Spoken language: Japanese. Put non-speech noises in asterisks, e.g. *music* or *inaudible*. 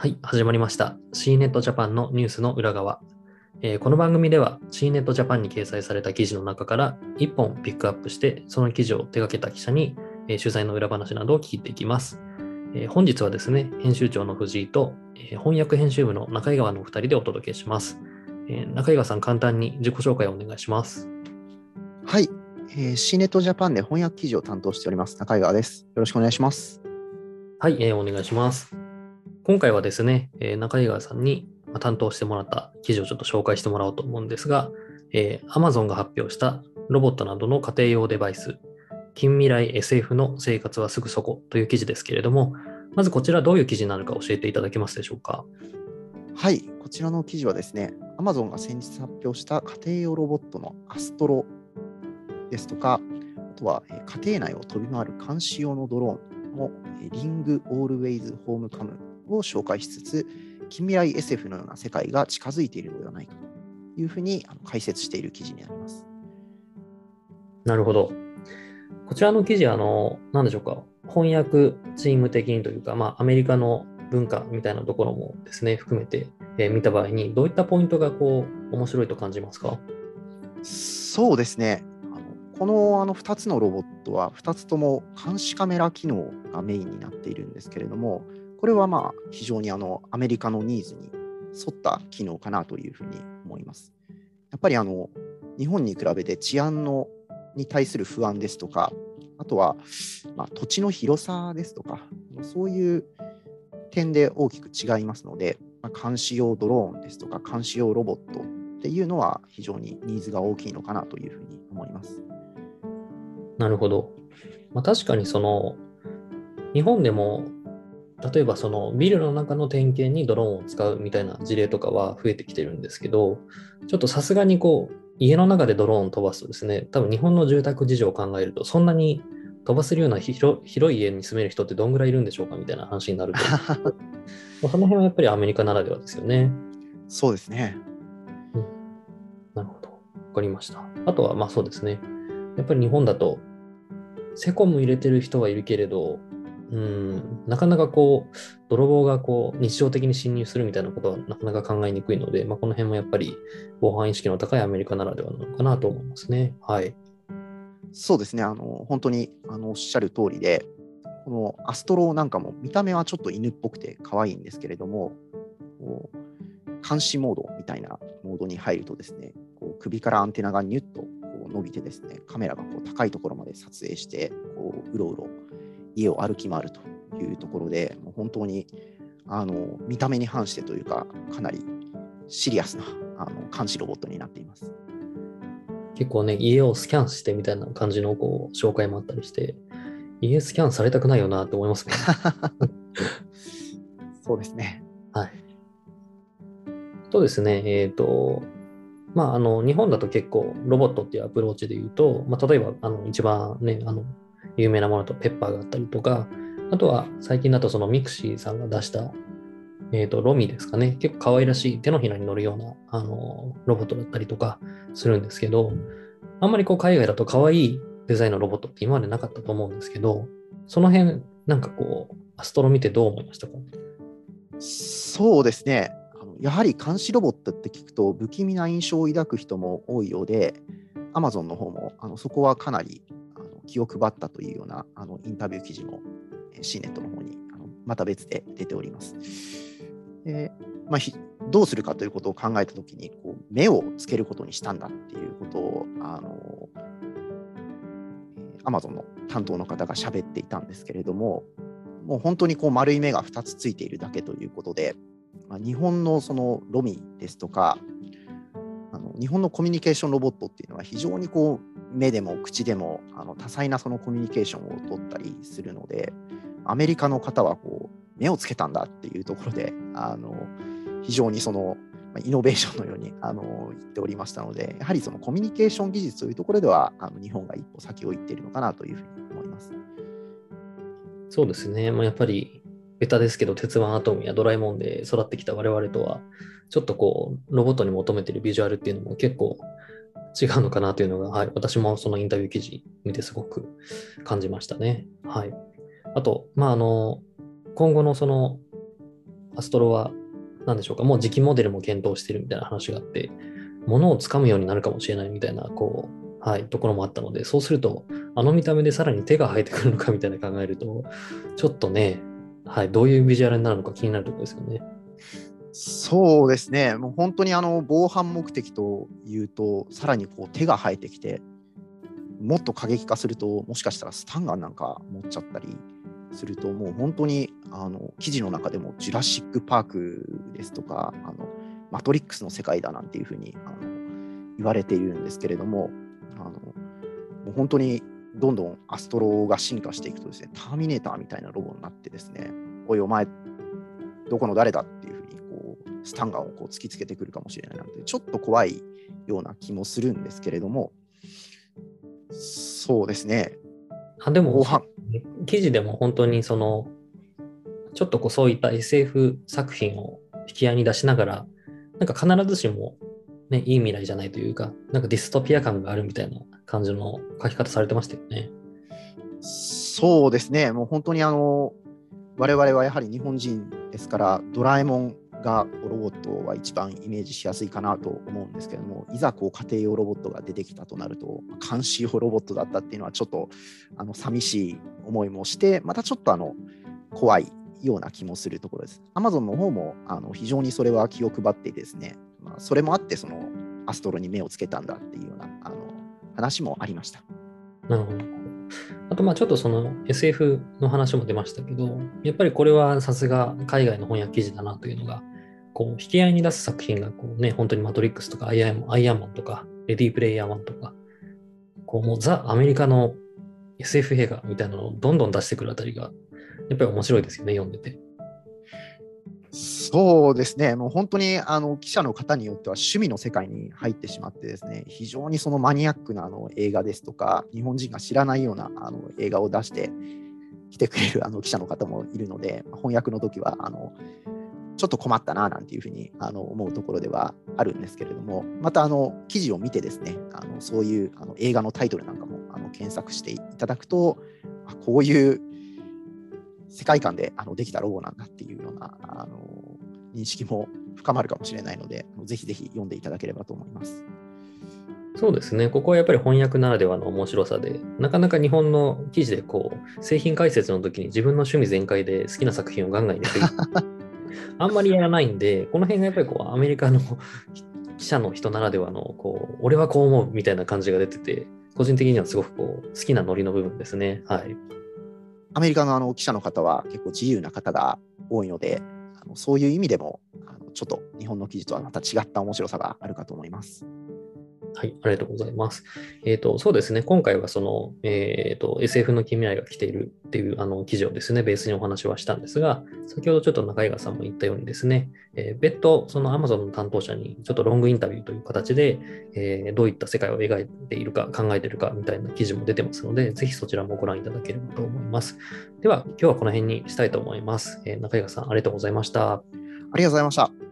はい、始まりました。CNET Japan のニュースの裏側。えーこの番組では CNET Japan に掲載された記事の中から1本ピックアップして、その記事を手掛けた記者に、えー取材の裏話などを聞いていきます。えー本日はですね、編集長の藤井と、えー翻訳編集部の中井川のお二人でお届けします。えー中井川さん、簡単に自己紹介をお願いします。はい、えー、CNET Japan で翻訳記事を担当しております中井川です。よろしくお願いします。はい、えーお願いします。今回はですね、え中井川さんに担当してもらった記事をちょっと紹介してもらおうと思うんですが、えー Amazon が発表したロボットなどの家庭用デバイス、近未来 SF の生活はすぐそこという記事ですけれども、まずこちらどういう記事なのか教えていただけますでしょうか？はい、こちらの記事はですね、Amazon が先日発表した家庭用ロボットのアストロですとか、あとは家庭内を飛び回る監視用のドローンのリング・オールウェイズ・ホームカムを紹介しつつ、近未来 SF のような世界が近づいているのではないかというふうに解説している記事になります。なるほど。こちらの記事は、あの、なんでしょうか、翻訳チーム的にというか、まあ、アメリカの文化みたいなところもですね、含めて、えー見た場合に、どういったポイントがこう、面白いと感じますか？そうですね。あのこのあの2つのロボットは2つとも監視カメラ機能がメインになっているんですけれども、これはまあ非常にあのアメリカのニーズに沿った機能かなというふうに思います。やっぱりあの日本に比べて治安のに対する不安ですとか、あとは、まあ、土地の広さですとか、そういう点で大きく違いますので、まあ、監視用ドローンですとか、監視用ロボットっていうのは非常にニーズが大きいのかなというふうに思います。なるほど。まあ、確かにその、日本でも、例えばそのビルの中の点検にドローンを使うみたいな事例とかは増えてきてるんですけど、ちょっとさすがにこう、家の中でドローン飛ばすとですね、多分日本の住宅事情を考えると、そんなに飛ばせるような広広い家に住める人ってどんぐらいいるんでしょうかみたいな話になると。*laughs* まあその辺はやっぱりアメリカならではですよね。そうですね。なるほど。わかりました。あとは、まあそうですね。やっぱり日本だと、セコム入れてる人はいるけれど、うん、なかなかこう、泥棒がこう、日常的に侵入するみたいなことはなかなか考えにくいので、まあこの辺もやっぱり防犯意識の高いアメリカならではなのかなと思いますね。はい。そうですね。あの本当にあのおっしゃる通りで、このアストロなんかも見た目はちょっと犬っぽくて可愛いんですけれども、こう監視モードみたいなモードに入るとですね、こう首からアンテナがニュッとこう伸びてですね、カメラがこう高いところまで撮影して、こううろうろ家を歩き回るというところで、もう本当にあの見た目に反してというか、かなりシリアスなあの監視ロボットになっています。結構ね、家をスキャンしてみたいな感じのこう紹介もあったりして、家スキャンされたくないよなって思いますね。*laughs* そうですね。はい。とですね、えっ、と、まあ、あの、日本だと結構ロボットっていうアプローチで言うと、まあ、例えば、あの、一番ね、あの、有名なものとペッパーがあったりとか、あとは最近だとそのミクシーさんが出した、えっ、と、ロミですかね、結構可愛らしい手のひらに乗るような、あの、ロボットだったりとかするんですけど、あんまりこう海外だと可愛いデザインのロボットって今までなかったと思うんですけど、その辺、なんかこう、アストロ見てどう思いましたか？そうですね。やはり監視ロボットって聞くと不気味な印象を抱く人も多いようで、Amazon の方もあのそこはかなり気を配ったというようなあのインタビュー記事もえー CNET の方にあのまた別で出ております。でまあ、ひどうするかということを考えたときにこう目をつけることにしたんだっていうことをあの、えー Amazon の担当の方が喋っていたんですけれども、もう本当にこう丸い目が2つついているだけということで、まあ、日本のそのロミですとか、あの日本のコミュニケーションロボットっていうのは非常にこう目でも口でもあの多彩なそのコミュニケーションを取ったりするので、アメリカの方はこう目をつけたんだっていうところで、あの非常にそのイノベーションのようにあの言っておりましたので、やはりそのコミュニケーション技術というところでは、あの日本が一歩先を行っているのかなというふうに思います。そうですね。まあ、やっぱり、ベタですけど、鉄腕アトムやドラえもんで育ってきた我々とは、ちょっとこう、ロボットに求めてるビジュアルっていうのも結構違うのかなというのが、はい、私もそのインタビュー記事見てすごく感じましたね。はい。あと、まあ、あの、今後のその、アストロは、何でしょうか、もう次期モデルも検討してるみたいな話があって、物をつかむようになるかもしれないみたいな、こう、はい、ところもあったので、そうすると、あの見た目でさらに手が生えてくるのかみたいな考えると、ちょっとね、はい、どういうビジュアルになるのか気になるところですよね。そうですね、もう本当にあの防犯目的というと、さらにこう手が生えてきて、もっと過激化すると、もしかしたらスタンガンなんか持っちゃったりすると、もう本当にあの記事の中でも、ジュラシック・パークですとか、あのマトリックスの世界だなんていうふうにあの言われているんですけれども、あのもう本当にどんどんアストロが進化していくとですね、ターミネーターみたいなロボになってですね、おい、お前、どこの誰だってスタンガンをこう突きつけてくるかもしれないので、ちょっと怖いような気もするんですけれども、そうですね。あでも、記事でも本当にその、ちょっとこうそういった SF 作品を引き合いに出しながら、なんか必ずしも、ね、いい未来じゃないというか、なんかディストピア感があるみたいな感じの書き方されてましたよね。そうですね、もう本当にあの、我々はやはり日本人ですから、ドラえもんがロボットは一番イメージしやすいかなと思うんですけども、いざこう家庭用ロボットが出てきたとなると、監視用ロボットだったっていうのはちょっとあの寂しい思いもして、またちょっとあの怖いような気もするところです。アマゾンの方もあの非常にそれは気を配ってですね、まあ、それもあってそのアストロに目をつけたんだっていうようなあの話もありました。なるほど。とまあちょっとその SF の話も出ましたけど、やっぱりこれはさすが海外の翻訳記事だなというのが、こう引き合いに出す作品がこうね、本当にマトリックスとかアイアンアイアンマンとか、レディープレイヤー1とか、こうもうザ・アメリカの SF 映画みたいなのをどんどん出してくるあたりが、やっぱり面白いですよね、読んでて。そうですね、もう本当にあの記者の方によっては趣味の世界に入ってしまってですね、非常にそのマニアックなあの映画ですとか、日本人が知らないようなあの映画を出してきてくれるあの記者の方もいるので、翻訳の時はあのちょっと困ったななんていうふうにあの思うところではあるんですけれども、またあの記事を見てですね、あのそういうあの映画のタイトルなんかもあの検索していただくと、こういう世界観であのできたロゴなんだっていうようなあの認識も深まるかもしれないので、ぜひぜひ読んでいただければと思います。そうですね。ここはやっぱり翻訳ならではの面白さで、なかなか日本の記事でこう、製品解説の時に自分の趣味全開で好きな作品をガンガン入れて *laughs* あんまりやらないんで、この辺がやっぱりこう、アメリカの *laughs* 記者の人ならではの、こう、俺はこう思うみたいな感じが出てて、個人的にはすごくこう、好きなノリの部分ですね。はい。アメリカのあの記者の方は結構自由な方が多いので、あのそういう意味でもちょっと日本の記事とはまた違った面白さがあるかと思います。はい、ありがとうございます。えっ、ー、と、そうですね、今回はその、えっ、ー、と、SF の近未来が来ているっていうあの記事をですね、ベースにお話はしたんですが、先ほどちょっと中井川さんも言ったようにですね、えー、別途、その Amazon の担当者にちょっとロングインタビューという形で、え、どういった世界を描いているか、考えているかみたいな記事も出てますので、ぜひそちらもご覧いただければと思います。では、今日はこの辺にしたいと思います。え、中井川さん、ありがとうございました。ありがとうございました。